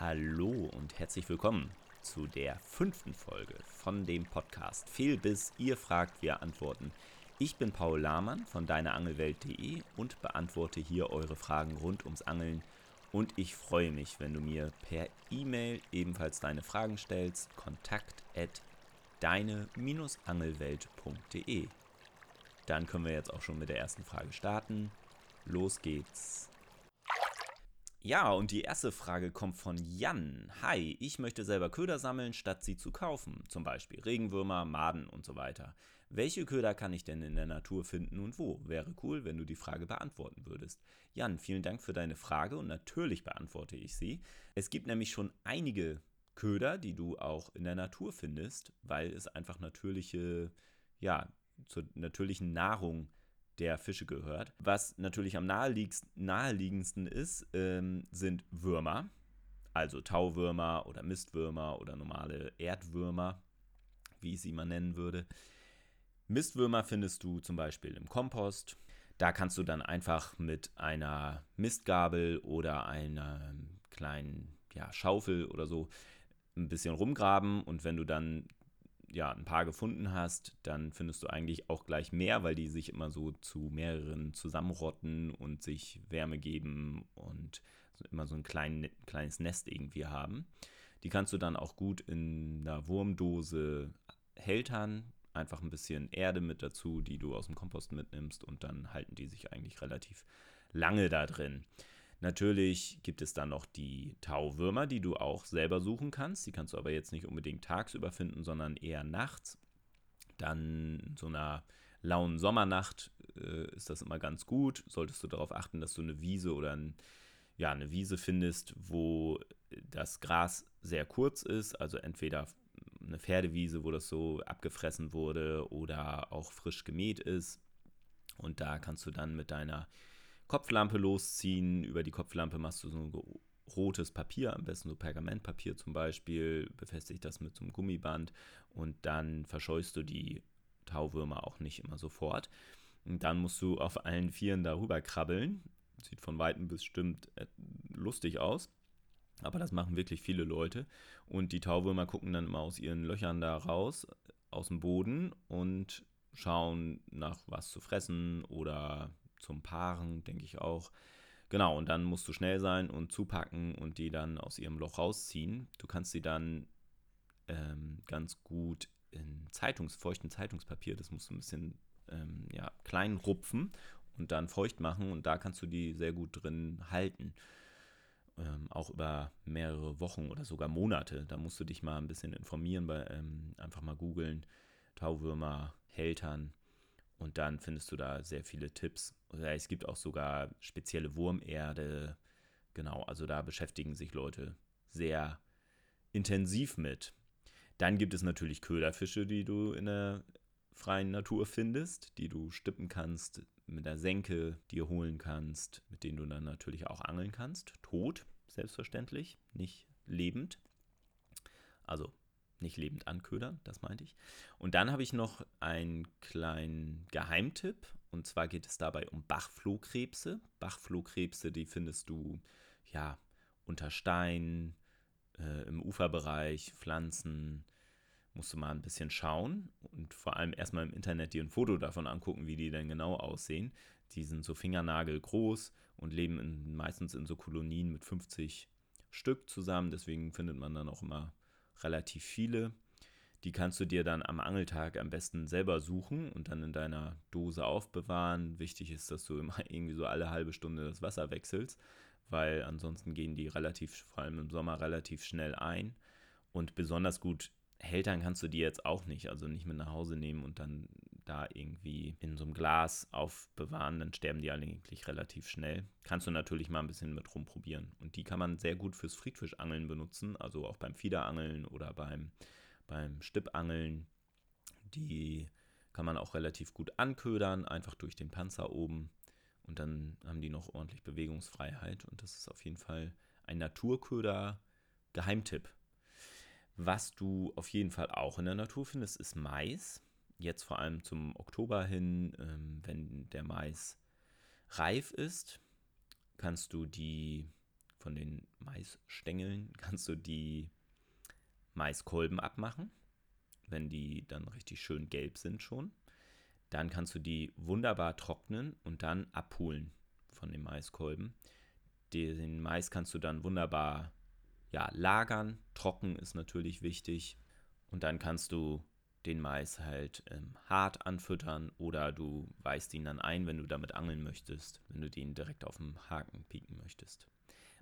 Hallo und herzlich willkommen zu der fünften Folge von dem Podcast Fehlbiss, ihr fragt, wir antworten. Ich bin Paul Lahmann von deineangelwelt.de und beantworte hier eure Fragen rund ums Angeln. Und ich freue mich, wenn du mir per E-Mail ebenfalls deine Fragen stellst. Kontakt at deine-angelwelt.de. Dann können wir jetzt auch schon mit der ersten Frage starten. Los geht's. Ja, und die erste Frage kommt von Jan. Hi, ich möchte selber Köder sammeln, statt sie zu kaufen. Zum Beispiel Regenwürmer, Maden und so weiter. Welche Köder kann ich denn in der Natur finden und wo? Wäre cool, wenn du die Frage beantworten würdest. Jan, vielen Dank für deine Frage und natürlich beantworte ich sie. Es gibt nämlich schon einige Köder, die du auch in der Natur findest, weil es einfach natürliche, ja, zur natürlichen Nahrung der Fische gehört. Was natürlich am naheliegendsten ist, ähm, sind Würmer, also Tauwürmer oder Mistwürmer oder normale Erdwürmer, wie ich sie mal nennen würde. Mistwürmer findest du zum Beispiel im Kompost. Da kannst du dann einfach mit einer Mistgabel oder einer kleinen ja, Schaufel oder so ein bisschen rumgraben und wenn du dann ja, ein paar gefunden hast, dann findest du eigentlich auch gleich mehr, weil die sich immer so zu mehreren zusammenrotten und sich Wärme geben und immer so ein klein, kleines Nest irgendwie haben. Die kannst du dann auch gut in einer Wurmdose hältern, einfach ein bisschen Erde mit dazu, die du aus dem Kompost mitnimmst und dann halten die sich eigentlich relativ lange da drin. Natürlich gibt es dann noch die Tauwürmer, die du auch selber suchen kannst. Die kannst du aber jetzt nicht unbedingt tagsüber finden, sondern eher nachts. Dann so einer lauen Sommernacht äh, ist das immer ganz gut. Solltest du darauf achten, dass du eine Wiese oder ein, ja, eine Wiese findest, wo das Gras sehr kurz ist. Also entweder eine Pferdewiese, wo das so abgefressen wurde oder auch frisch gemäht ist. Und da kannst du dann mit deiner Kopflampe losziehen. Über die Kopflampe machst du so ein rotes Papier, am besten so Pergamentpapier zum Beispiel, befestigt das mit so einem Gummiband und dann verscheust du die Tauwürmer auch nicht immer sofort. Und dann musst du auf allen Vieren darüber krabbeln. Sieht von Weitem bestimmt äh, lustig aus. Aber das machen wirklich viele Leute. Und die Tauwürmer gucken dann immer aus ihren Löchern da raus, aus dem Boden und schauen nach was zu fressen oder zum Paaren, denke ich auch. Genau, und dann musst du schnell sein und zupacken und die dann aus ihrem Loch rausziehen. Du kannst sie dann ähm, ganz gut in Zeitungs, feuchten Zeitungspapier, das musst du ein bisschen ähm, ja, klein rupfen und dann feucht machen und da kannst du die sehr gut drin halten. Ähm, auch über mehrere Wochen oder sogar Monate. Da musst du dich mal ein bisschen informieren, bei, ähm, einfach mal googeln, Tauwürmer, Hältern und dann findest du da sehr viele Tipps. Oder es gibt auch sogar spezielle Wurmerde. Genau, also da beschäftigen sich Leute sehr intensiv mit. Dann gibt es natürlich Köderfische, die du in der freien Natur findest, die du stippen kannst, mit der Senke dir holen kannst, mit denen du dann natürlich auch angeln kannst. Tot, selbstverständlich, nicht lebend. Also nicht lebend anködern, das meinte ich. Und dann habe ich noch einen kleinen Geheimtipp. Und zwar geht es dabei um Bachflohkrebse. Bachflohkrebse, die findest du ja unter Stein, äh, im Uferbereich, Pflanzen. Musst du mal ein bisschen schauen und vor allem erstmal im Internet dir ein Foto davon angucken, wie die denn genau aussehen. Die sind so fingernagelgroß und leben in, meistens in so Kolonien mit 50 Stück zusammen. Deswegen findet man dann auch immer relativ viele. Die kannst du dir dann am Angeltag am besten selber suchen und dann in deiner Dose aufbewahren. Wichtig ist, dass du immer irgendwie so alle halbe Stunde das Wasser wechselst, weil ansonsten gehen die relativ, vor allem im Sommer, relativ schnell ein. Und besonders gut Hältern kannst du die jetzt auch nicht, also nicht mit nach Hause nehmen und dann da irgendwie in so einem Glas aufbewahren, dann sterben die eigentlich relativ schnell. Kannst du natürlich mal ein bisschen mit rumprobieren. Und die kann man sehr gut fürs Friedfischangeln benutzen, also auch beim Fiederangeln oder beim, beim Stippangeln. Die kann man auch relativ gut anködern, einfach durch den Panzer oben. Und dann haben die noch ordentlich Bewegungsfreiheit. Und das ist auf jeden Fall ein Naturköder-Geheimtipp. Was du auf jeden Fall auch in der Natur findest, ist Mais. Jetzt vor allem zum Oktober hin, ähm, wenn der Mais reif ist, kannst du die von den Maisstängeln kannst du die Maiskolben abmachen, wenn die dann richtig schön gelb sind schon. Dann kannst du die wunderbar trocknen und dann abholen von den Maiskolben. Den Mais kannst du dann wunderbar ja, lagern. Trocken ist natürlich wichtig. Und dann kannst du den Mais halt ähm, hart anfüttern oder du weißt ihn dann ein, wenn du damit angeln möchtest, wenn du den direkt auf dem Haken pieken möchtest.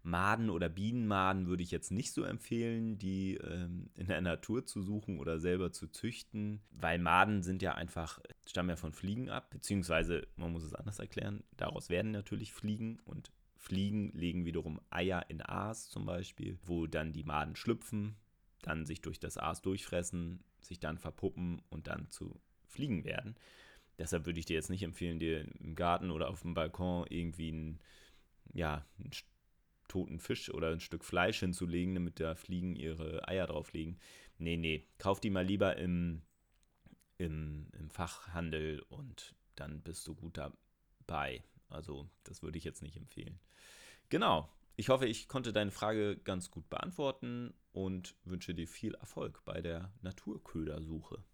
Maden oder Bienenmaden würde ich jetzt nicht so empfehlen, die ähm, in der Natur zu suchen oder selber zu züchten, weil Maden sind ja einfach, stammen ja von Fliegen ab, beziehungsweise man muss es anders erklären, daraus werden natürlich Fliegen und Fliegen legen wiederum Eier in Aas zum Beispiel, wo dann die Maden schlüpfen, dann sich durch das Aas durchfressen, sich dann verpuppen und dann zu Fliegen werden. Deshalb würde ich dir jetzt nicht empfehlen, dir im Garten oder auf dem Balkon irgendwie einen, ja, einen toten Fisch oder ein Stück Fleisch hinzulegen, damit da Fliegen ihre Eier drauflegen. Nee, nee, kauf die mal lieber im, im, im Fachhandel und dann bist du gut dabei. Also, das würde ich jetzt nicht empfehlen. Genau. Ich hoffe, ich konnte deine Frage ganz gut beantworten und wünsche dir viel Erfolg bei der Naturködersuche.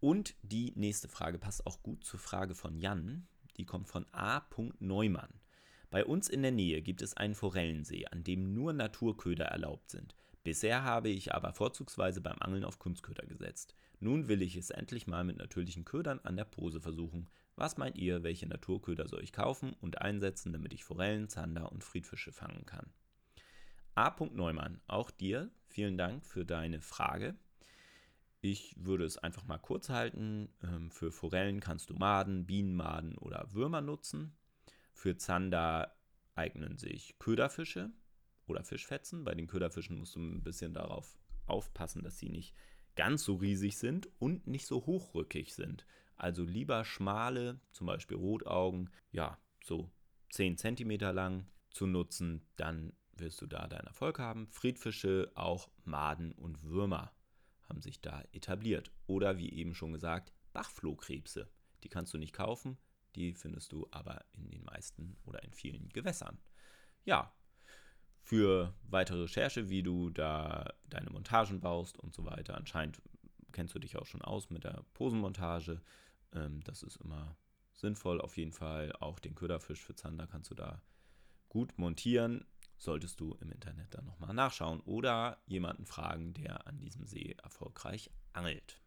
Und die nächste Frage passt auch gut zur Frage von Jan. Die kommt von A. Neumann. Bei uns in der Nähe gibt es einen Forellensee, an dem nur Naturköder erlaubt sind. Bisher habe ich aber vorzugsweise beim Angeln auf Kunstköder gesetzt. Nun will ich es endlich mal mit natürlichen Ködern an der Pose versuchen. Was meint ihr, welche Naturköder soll ich kaufen und einsetzen, damit ich Forellen, Zander und Friedfische fangen kann? A. Neumann, auch dir vielen Dank für deine Frage. Ich würde es einfach mal kurz halten. Ähm, für Forellen kannst du Maden, Bienenmaden oder Würmer nutzen. Für Zander eignen sich Köderfische oder Fischfetzen. Bei den Köderfischen musst du ein bisschen darauf aufpassen, dass sie nicht ganz so riesig sind und nicht so hochrückig sind. Also lieber schmale, zum Beispiel Rotaugen, ja, so 10 cm lang zu nutzen, dann wirst du da deinen Erfolg haben. Friedfische, auch Maden und Würmer haben sich da etabliert. Oder wie eben schon gesagt, Bachflohkrebse. Die kannst du nicht kaufen, die findest du aber in den meisten oder in vielen Gewässern. Ja, für weitere Recherche, wie du da deine Montagen baust und so weiter. Anscheinend kennst du dich auch schon aus mit der Posenmontage. Ähm, das ist immer sinnvoll auf jeden Fall. Auch den Köderfisch für Zander kannst du da gut montieren. Solltest du im Internet dann nochmal nachschauen oder jemanden fragen, der an diesem See erfolgreich angelt.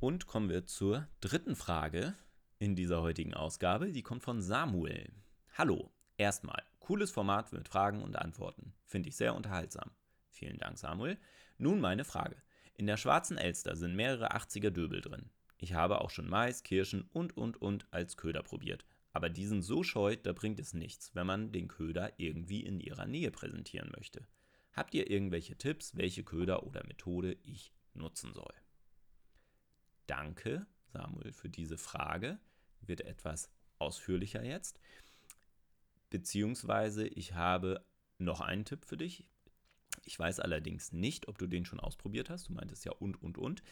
Und kommen wir zur dritten Frage, in dieser heutigen Ausgabe. Die kommt von Samuel. Hallo, erstmal, cooles Format mit Fragen und Antworten. Finde ich sehr unterhaltsam. Vielen Dank, Samuel. Nun meine Frage. In der schwarzen Elster sind mehrere 80er Döbel drin. Ich habe auch schon Mais, Kirschen und und und als Köder probiert. Aber die sind so scheu, da bringt es nichts, wenn man den Köder irgendwie in ihrer Nähe präsentieren möchte. Habt ihr irgendwelche Tipps, welche Köder oder Methode ich nutzen soll? Danke, Samuel, für diese Frage wird etwas ausführlicher jetzt. Beziehungsweise ich habe noch einen Tipp für dich. Ich weiß allerdings nicht, ob du den schon ausprobiert hast. Du meintest ja und, und, und.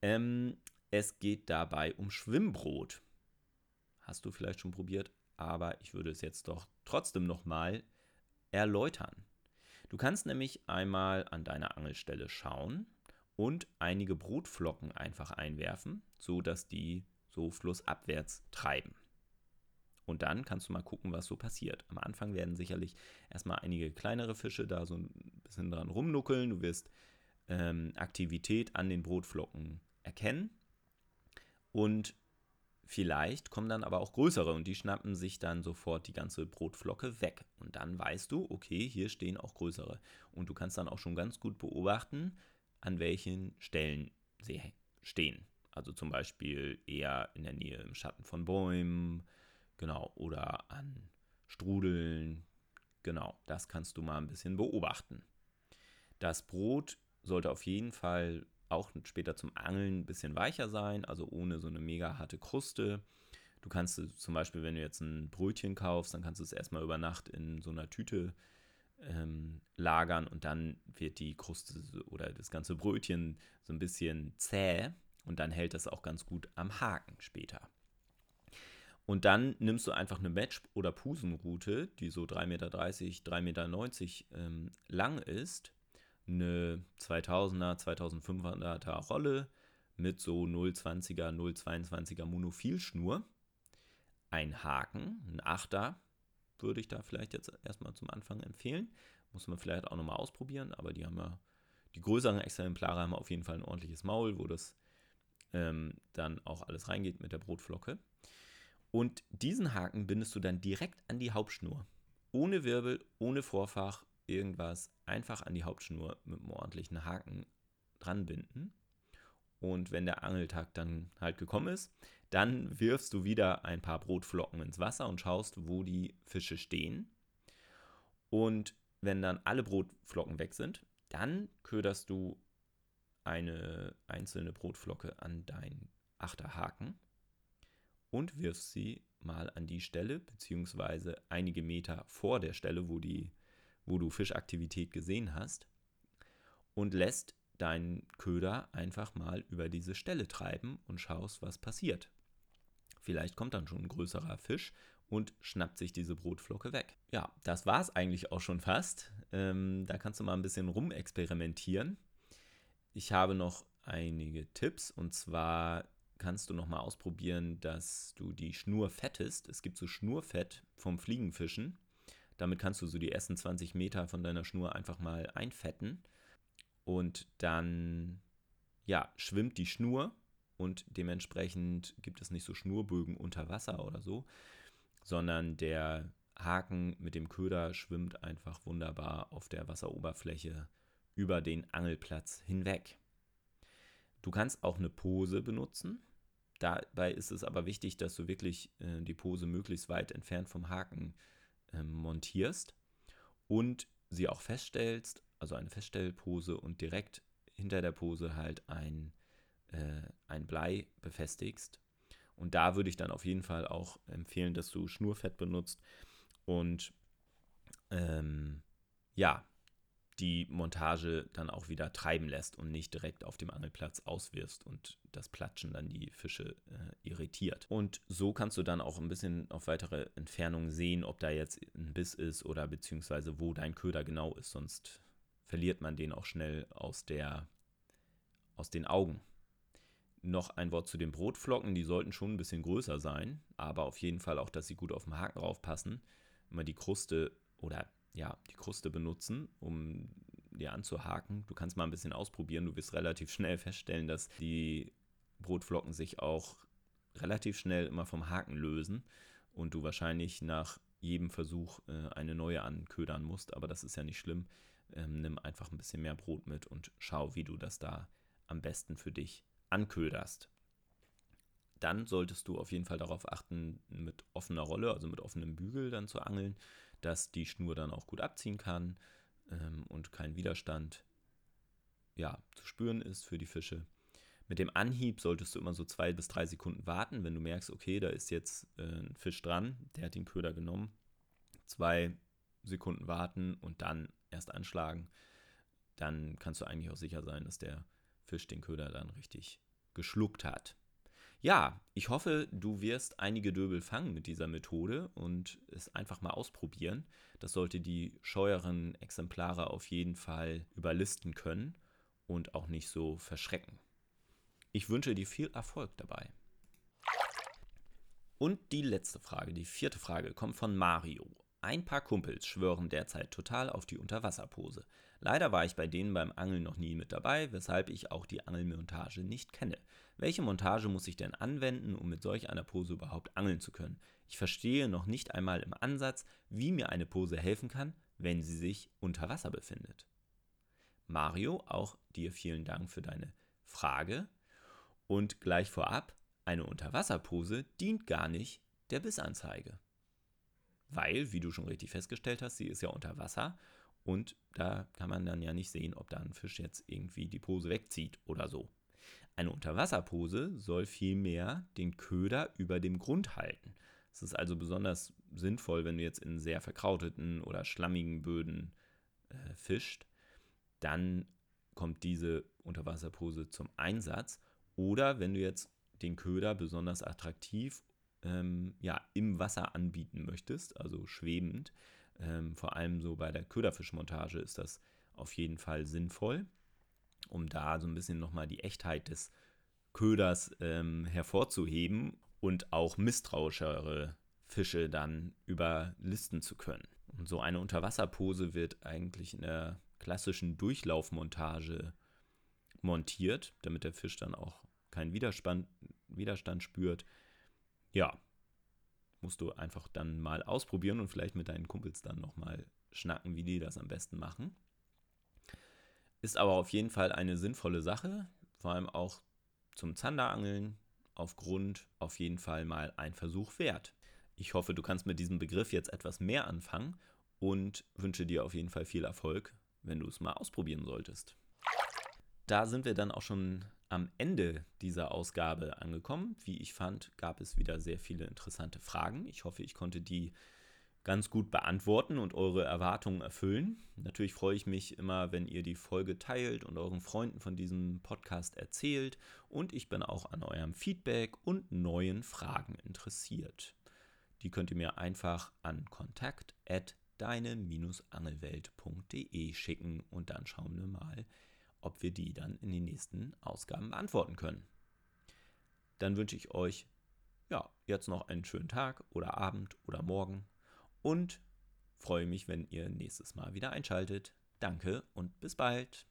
Ähm, es geht dabei um Schwimmbrot. Hast du vielleicht schon probiert, aber ich würde es jetzt doch trotzdem nochmal erläutern. Du kannst nämlich einmal an deiner Angelstelle schauen und einige Brotflocken einfach einwerfen, so dass die so flussabwärts treiben. Und dann kannst du mal gucken, was so passiert. Am Anfang werden sicherlich erstmal einige kleinere Fische da so ein bisschen dran rumnuckeln. Du wirst ähm, Aktivität an den Brotflocken erkennen. Und vielleicht kommen dann aber auch größere und die schnappen sich dann sofort die ganze Brotflocke weg. Und dann weißt du, okay, hier stehen auch größere. Und du kannst dann auch schon ganz gut beobachten, an welchen Stellen sie stehen. Also zum Beispiel eher in der Nähe im Schatten von Bäumen, genau, oder an Strudeln. Genau, das kannst du mal ein bisschen beobachten. Das Brot sollte auf jeden Fall auch später zum Angeln ein bisschen weicher sein, also ohne so eine mega harte Kruste. Du kannst zum Beispiel, wenn du jetzt ein Brötchen kaufst, dann kannst du es erstmal über Nacht in so einer Tüte ähm, lagern und dann wird die Kruste oder das ganze Brötchen so ein bisschen zäh und dann hält das auch ganz gut am Haken später. Und dann nimmst du einfach eine Match- oder Pusenroute, die so 3,30 Meter, 3,90 Meter ähm, lang ist. Eine 2000er, 2500er Rolle mit so 0,20er, 0,22er Monophilschnur. Ein Haken, ein Achter, würde ich da vielleicht jetzt erstmal zum Anfang empfehlen. Muss man vielleicht auch nochmal ausprobieren, aber die haben ja, die größeren Exemplare haben auf jeden Fall ein ordentliches Maul, wo das ähm, dann auch alles reingeht mit der Brotflocke. Und diesen Haken bindest du dann direkt an die Hauptschnur. Ohne Wirbel, ohne Vorfach, irgendwas. Einfach an die Hauptschnur mit einem ordentlichen Haken dran binden. Und wenn der Angeltag dann halt gekommen ist, dann wirfst du wieder ein paar Brotflocken ins Wasser und schaust, wo die Fische stehen. Und wenn dann alle Brotflocken weg sind, dann köderst du eine einzelne Brotflocke an deinen Achterhaken und wirfst sie mal an die Stelle, beziehungsweise einige Meter vor der Stelle, wo, die, wo du Fischaktivität gesehen hast, und lässt deinen Köder einfach mal über diese Stelle treiben und schaust, was passiert. Vielleicht kommt dann schon ein größerer Fisch und schnappt sich diese Brotflocke weg. Ja, das war es eigentlich auch schon fast. Ähm, da kannst du mal ein bisschen rumexperimentieren. Ich habe noch einige Tipps und zwar kannst du nochmal ausprobieren, dass du die Schnur fettest. Es gibt so Schnurfett vom Fliegenfischen. Damit kannst du so die ersten 20 Meter von deiner Schnur einfach mal einfetten. Und dann, ja, schwimmt die Schnur und dementsprechend gibt es nicht so Schnurbögen unter Wasser oder so, sondern der Haken mit dem Köder schwimmt einfach wunderbar auf der Wasseroberfläche über den Angelplatz hinweg. Du kannst auch eine Pose benutzen. Dabei ist es aber wichtig, dass du wirklich äh, die Pose möglichst weit entfernt vom Haken äh, montierst und sie auch feststellst, also eine Feststellpose und direkt hinter der Pose halt ein, äh, ein Blei befestigst. Und da würde ich dann auf jeden Fall auch empfehlen, dass du Schnurfett benutzt und ähm, ja, die Montage dann auch wieder treiben lässt und nicht direkt auf dem Angelplatz auswirfst und das Platschen dann die Fische äh, irritiert. Und so kannst du dann auch ein bisschen auf weitere Entfernung sehen, ob da jetzt ein Biss ist oder beziehungsweise wo dein Köder genau ist, sonst verliert man den auch schnell aus, der, aus den Augen. Noch ein Wort zu den Brotflocken, die sollten schon ein bisschen größer sein, aber auf jeden Fall auch, dass sie gut auf den Haken raufpassen. Immer die Kruste oder ja, die Kruste benutzen, um dir anzuhaken. Du kannst mal ein bisschen ausprobieren. Du wirst relativ schnell feststellen, dass die Brotflocken sich auch relativ schnell immer vom Haken lösen und du wahrscheinlich nach jedem Versuch äh, eine neue anködern musst. Aber das ist ja nicht schlimm. Ähm, nimm einfach ein bisschen mehr Brot mit und schau, wie du das da am besten für dich anköderst. Dann solltest du auf jeden Fall darauf achten, mit offener Rolle, also mit offenem Bügel dann zu angeln, dass die Schnur dann auch gut abziehen kann ähm, und kein Widerstand ja, zu spüren ist für die Fische. Mit dem Anhieb solltest du immer so zwei bis drei Sekunden warten, wenn du merkst, okay, da ist jetzt äh, ein Fisch dran, der hat den Köder genommen. Zwei Sekunden warten und dann erst anschlagen. Dann kannst du eigentlich auch sicher sein, dass der Fisch den Köder dann richtig geschluckt hat. Ja, ich hoffe, du wirst einige Döbel fangen mit dieser Methode und es einfach mal ausprobieren. Das sollte die scheueren Exemplare auf jeden Fall überlisten können und auch nicht so verschrecken. Ich wünsche dir viel Erfolg dabei. Und die letzte Frage, die vierte Frage, kommt von Mario. Ein paar Kumpels schwören derzeit total auf die Unterwasserpose. Leider war ich bei denen beim Angeln noch nie mit dabei, weshalb ich auch die Angelmontage nicht kenne. Welche Montage muss ich denn anwenden, um mit solch einer Pose überhaupt angeln zu können? Ich verstehe noch nicht einmal im Ansatz, wie mir eine Pose helfen kann, wenn sie sich unter Wasser befindet. Mario, auch dir vielen Dank für deine Frage. Und gleich vorab, eine Unterwasserpose dient gar nicht der Bissanzeige. Weil, wie du schon richtig festgestellt hast, sie ist ja unter Wasser und da kann man dann ja nicht sehen, ob da ein Fisch jetzt irgendwie die Pose wegzieht oder so. Eine Unterwasserpose soll vielmehr den Köder über dem Grund halten. Es ist also besonders sinnvoll, wenn du jetzt in sehr verkrauteten oder schlammigen Böden äh, fischt. Dann kommt diese Unterwasserpose zum Einsatz. Oder wenn du jetzt den Köder besonders attraktiv ähm, ja, im Wasser anbieten möchtest, also schwebend. Ähm, vor allem so bei der Köderfischmontage ist das auf jeden Fall sinnvoll, um da so ein bisschen nochmal die Echtheit des Köders ähm, hervorzuheben und auch misstrauischere Fische dann überlisten zu können. Und so eine Unterwasserpose wird eigentlich in der klassischen Durchlaufmontage montiert, damit der Fisch dann auch keinen Widerstand, Widerstand spürt. Ja, musst du einfach dann mal ausprobieren und vielleicht mit deinen Kumpels dann nochmal schnacken, wie die das am besten machen. Ist aber auf jeden Fall eine sinnvolle Sache, vor allem auch zum Zanderangeln auf Grund auf jeden Fall mal ein Versuch wert. Ich hoffe, du kannst mit diesem Begriff jetzt etwas mehr anfangen und wünsche dir auf jeden Fall viel Erfolg, wenn du es mal ausprobieren solltest. Da sind wir dann auch schon am Ende dieser Ausgabe angekommen. Wie ich fand, gab es wieder sehr viele interessante Fragen. Ich hoffe, ich konnte die ganz gut beantworten und eure Erwartungen erfüllen. Natürlich freue ich mich immer, wenn ihr die Folge teilt und euren Freunden von diesem Podcast erzählt. Und ich bin auch an eurem Feedback und neuen Fragen interessiert. Die könnt ihr mir einfach an kontakt deine-angelwelt.de schicken und dann schauen wir mal, ob wir die dann in den nächsten Ausgaben beantworten können. Dann wünsche ich euch ja, jetzt noch einen schönen Tag oder Abend oder Morgen und freue mich, wenn ihr nächstes Mal wieder einschaltet. Danke und bis bald.